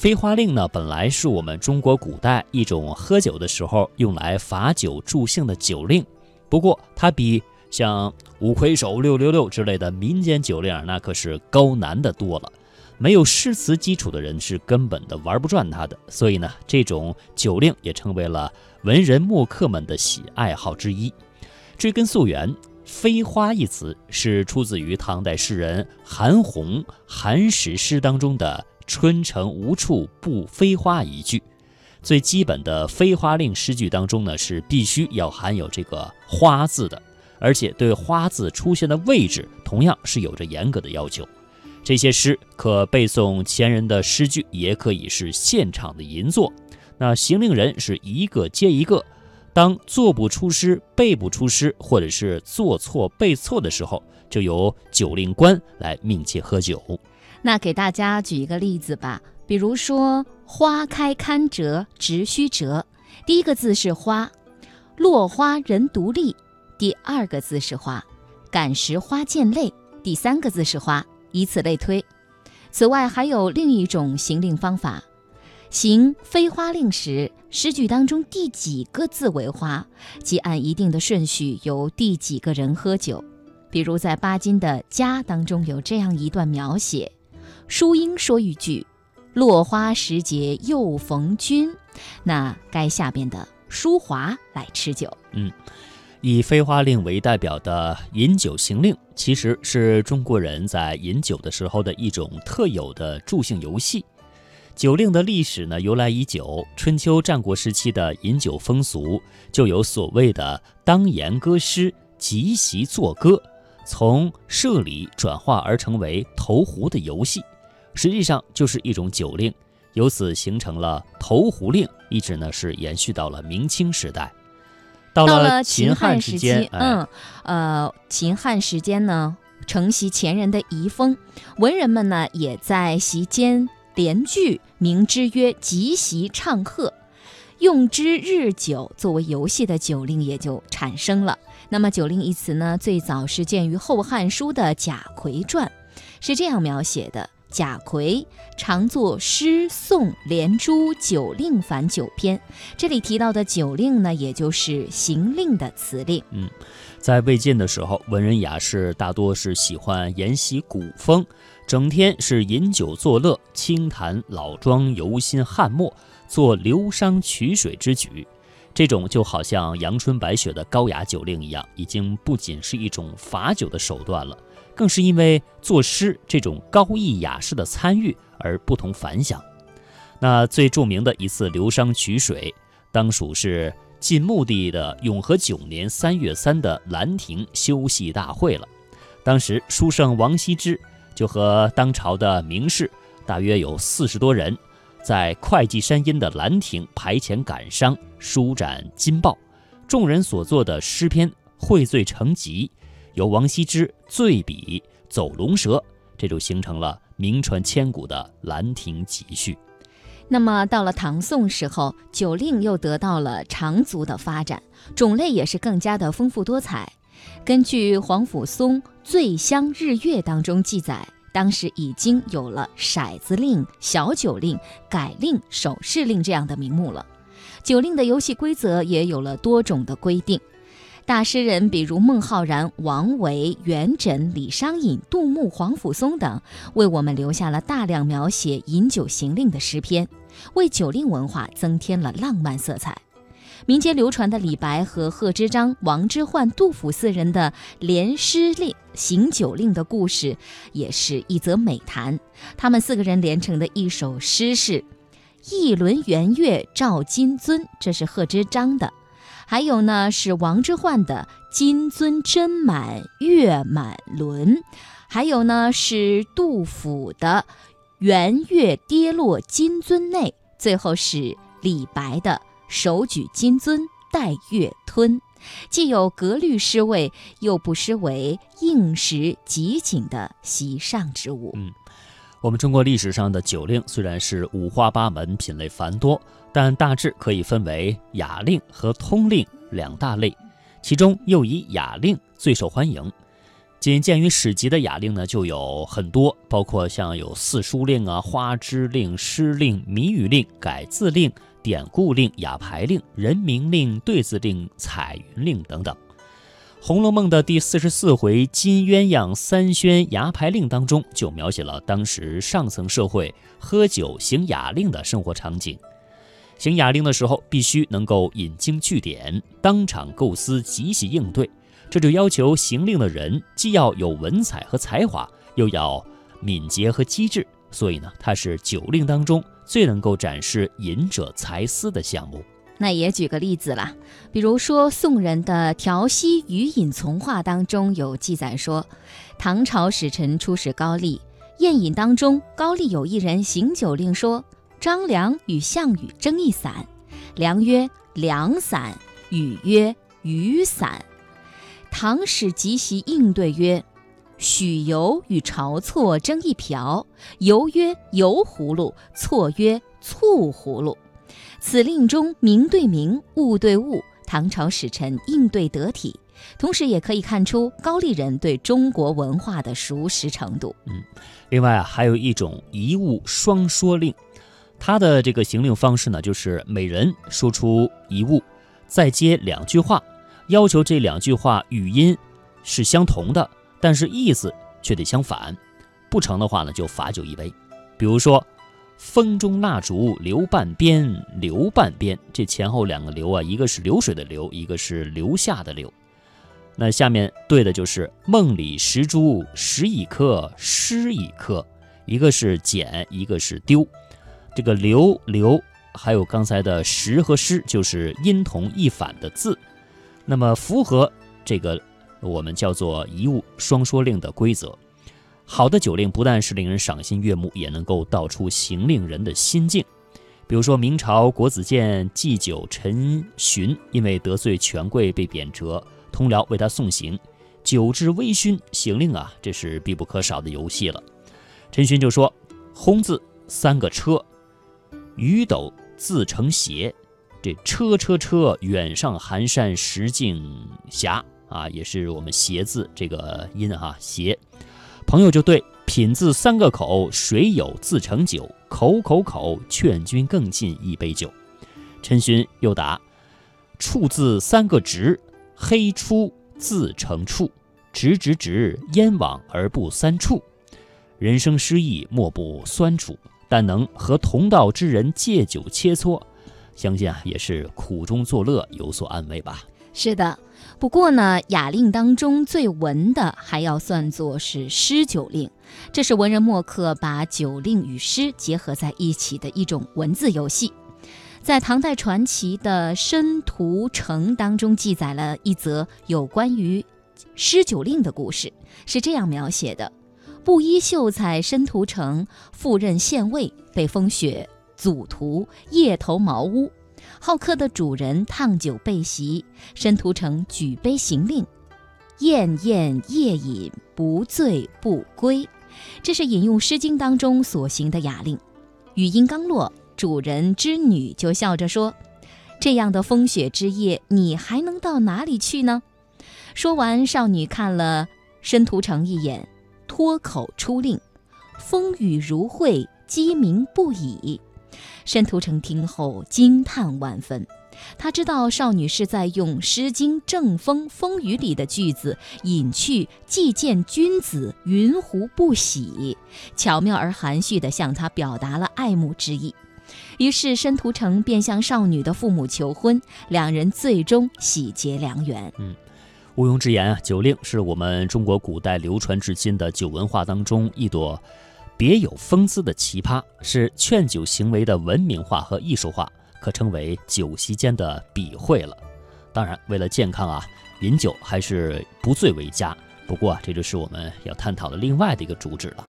飞花令呢，本来是我们中国古代一种喝酒的时候用来罚酒助兴的酒令，不过它比像五魁首、六六六之类的民间酒令那可是高难的多了。没有诗词基础的人是根本的玩不转它的，所以呢，这种酒令也成为了文人墨客们的喜爱好之一。追根溯源，“飞花”一词是出自于唐代诗人韩翃《韩史诗》当中的“春城无处不飞花”一句。最基本的飞花令诗句当中呢，是必须要含有这个“花”字的，而且对“花”字出现的位置同样是有着严格的要求。这些诗可背诵前人的诗句，也可以是现场的吟作。那行令人是一个接一个，当做不出诗、背不出诗，或者是做错背错的时候，就由酒令官来命其喝酒。那给大家举一个例子吧，比如说“花开堪折直须折”，第一个字是“花”，“落花人独立”，第二个字是“花”，“感时花溅泪”，第三个字是“花”。以此类推。此外，还有另一种行令方法：行飞花令时，诗句当中第几个字为花，即按一定的顺序由第几个人喝酒。比如在巴金的《家》当中有这样一段描写：淑英说一句“落花时节又逢君”，那该下边的淑华来吃酒。嗯。以飞花令为代表的饮酒行令，其实是中国人在饮酒的时候的一种特有的助兴游戏。酒令的历史呢，由来已久。春秋战国时期的饮酒风俗，就有所谓的当言歌诗、集席作歌，从射礼转化而成为投壶的游戏，实际上就是一种酒令，由此形成了投壶令，一直呢是延续到了明清时代。到了秦汉时期，嗯，呃，秦汉时间呢，承袭前人的遗风，文人们呢也在席间联句，名之曰集席唱和，用之日久，作为游戏的酒令也就产生了。那么“酒令”一词呢，最早是见于《后汉书》的《贾逵传》，是这样描写的。贾逵常作诗颂连珠酒令反九篇，这里提到的酒令呢，也就是行令的词令。嗯，在魏晋的时候，文人雅士大多是喜欢沿袭古风，整天是饮酒作乐，轻谈老庄游心汉末，做流觞曲水之举。这种就好像阳春白雪的高雅酒令一样，已经不仅是一种罚酒的手段了。更是因为作诗这种高逸雅士的参与而不同凡响。那最著名的一次流觞曲水，当属是晋穆帝的永和九年三月三的兰亭修戏大会了。当时书圣王羲之就和当朝的名士，大约有四十多人，在会稽山阴的兰亭排遣感伤，舒展金报。众人所作的诗篇汇醉成集。由王羲之醉笔走龙蛇，这就形成了名传千古的《兰亭集序》。那么到了唐宋时候，酒令又得到了长足的发展，种类也是更加的丰富多彩。根据黄甫松《醉香日月》当中记载，当时已经有了骰子令、小酒令、改令、手势令这样的名目了。酒令的游戏规则也有了多种的规定。大诗人，比如孟浩然、王维、元稹、李商隐、杜牧、黄甫松等，为我们留下了大量描写饮酒行令的诗篇，为酒令文化增添了浪漫色彩。民间流传的李白和贺知章、王之涣、杜甫四人的联诗令行酒令的故事，也是一则美谈。他们四个人连成的一首诗是“一轮圆月照金樽”，这是贺知章的。还有呢，是王之涣的“金樽斟满月满轮”，还有呢是杜甫的“圆月跌落金樽内”，最后是李白的“手举金樽待月吞”，既有格律诗味，又不失为应时集锦的席上之物。我们中国历史上的酒令虽然是五花八门、品类繁多，但大致可以分为雅令和通令两大类，其中又以雅令最受欢迎。仅鉴于史籍的雅令呢，就有很多，包括像有四书令啊、花枝令、诗令、谜语令、改字令、典故令、雅牌令、人名令、对字令、彩云令等等。《红楼梦》的第四十四回金鸳鸯三宣牙牌令当中，就描写了当时上层社会喝酒行雅令的生活场景。行雅令的时候，必须能够引经据典，当场构思，即席应对。这就要求行令的人既要有文采和才华，又要敏捷和机智。所以呢，它是酒令当中最能够展示隐者才思的项目。那也举个例子啦，比如说宋人的《调息余饮从话》当中有记载说，唐朝使臣出使高丽，宴饮当中，高丽有一人行酒令说：“张良与项羽争一伞。”良曰：“良伞。”羽曰：“雨伞。”唐使即席应对曰：“许由与晁错争一瓢，由曰油葫芦，错曰醋葫芦。此令中名对名，物对物，唐朝使臣应对得体，同时也可以看出高丽人对中国文化的熟识程度。嗯，另外啊，还有一种一物双说令，它的这个行令方式呢，就是每人说出一物，再接两句话。要求这两句话语音是相同的，但是意思却得相反，不成的话呢，就罚酒一杯。比如说“风中蜡烛留半边，留半边”，这前后两个“留”啊，一个是流水的“流”，一个是留下的“留”。那下面对的就是“梦里石珠拾一颗，失一颗”，一个是捡，一个是丢。这个“留”“留”还有刚才的“拾”和“失”，就是音同义反的字。那么符合这个我们叫做一物双说令的规则，好的酒令不但是令人赏心悦目，也能够道出行令人的心境。比如说明朝国子监祭酒陈寻，因为得罪权贵被贬谪，同僚为他送行，酒至微醺，行令啊，这是必不可少的游戏了。陈寻就说：“轰字三个车，雨斗自成斜。”这车车车，远上寒山石径斜啊，也是我们斜字这个音哈斜。朋友就对品字三个口，水有自成酒，口口口劝君更尽一杯酒。陈勋又答：处字三个直，黑出自成处，直直直，燕往而不三处。人生失意莫不酸楚，但能和同道之人借酒切磋。相信啊，也是苦中作乐，有所安慰吧。是的，不过呢，雅令当中最文的还要算作是诗酒令，这是文人墨客把酒令与诗结合在一起的一种文字游戏。在唐代传奇的《申屠城》当中，记载了一则有关于诗酒令的故事，是这样描写的：布衣秀才申屠城赴任县尉，被风雪。祖徒夜投茅屋，好客的主人烫酒备席，申屠城举杯行令：宴宴夜饮，不醉不归。这是引用《诗经》当中所行的雅令。语音刚落，主人之女就笑着说：“这样的风雪之夜，你还能到哪里去呢？”说完，少女看了申屠城一眼，脱口出令：“风雨如晦，鸡鸣不已。”申屠城听后惊叹万分，他知道少女是在用《诗经·正风·风雨》里的句子隐去“既见君子，云胡不喜”，巧妙而含蓄地向他表达了爱慕之意。于是申屠城便向少女的父母求婚，两人最终喜结良缘。嗯，毋庸置言啊，酒令是我们中国古代流传至今的酒文化当中一朵。别有风姿的奇葩，是劝酒行为的文明化和艺术化，可称为酒席间的笔会了。当然，为了健康啊，饮酒还是不醉为佳。不过，这就是我们要探讨的另外的一个主旨了。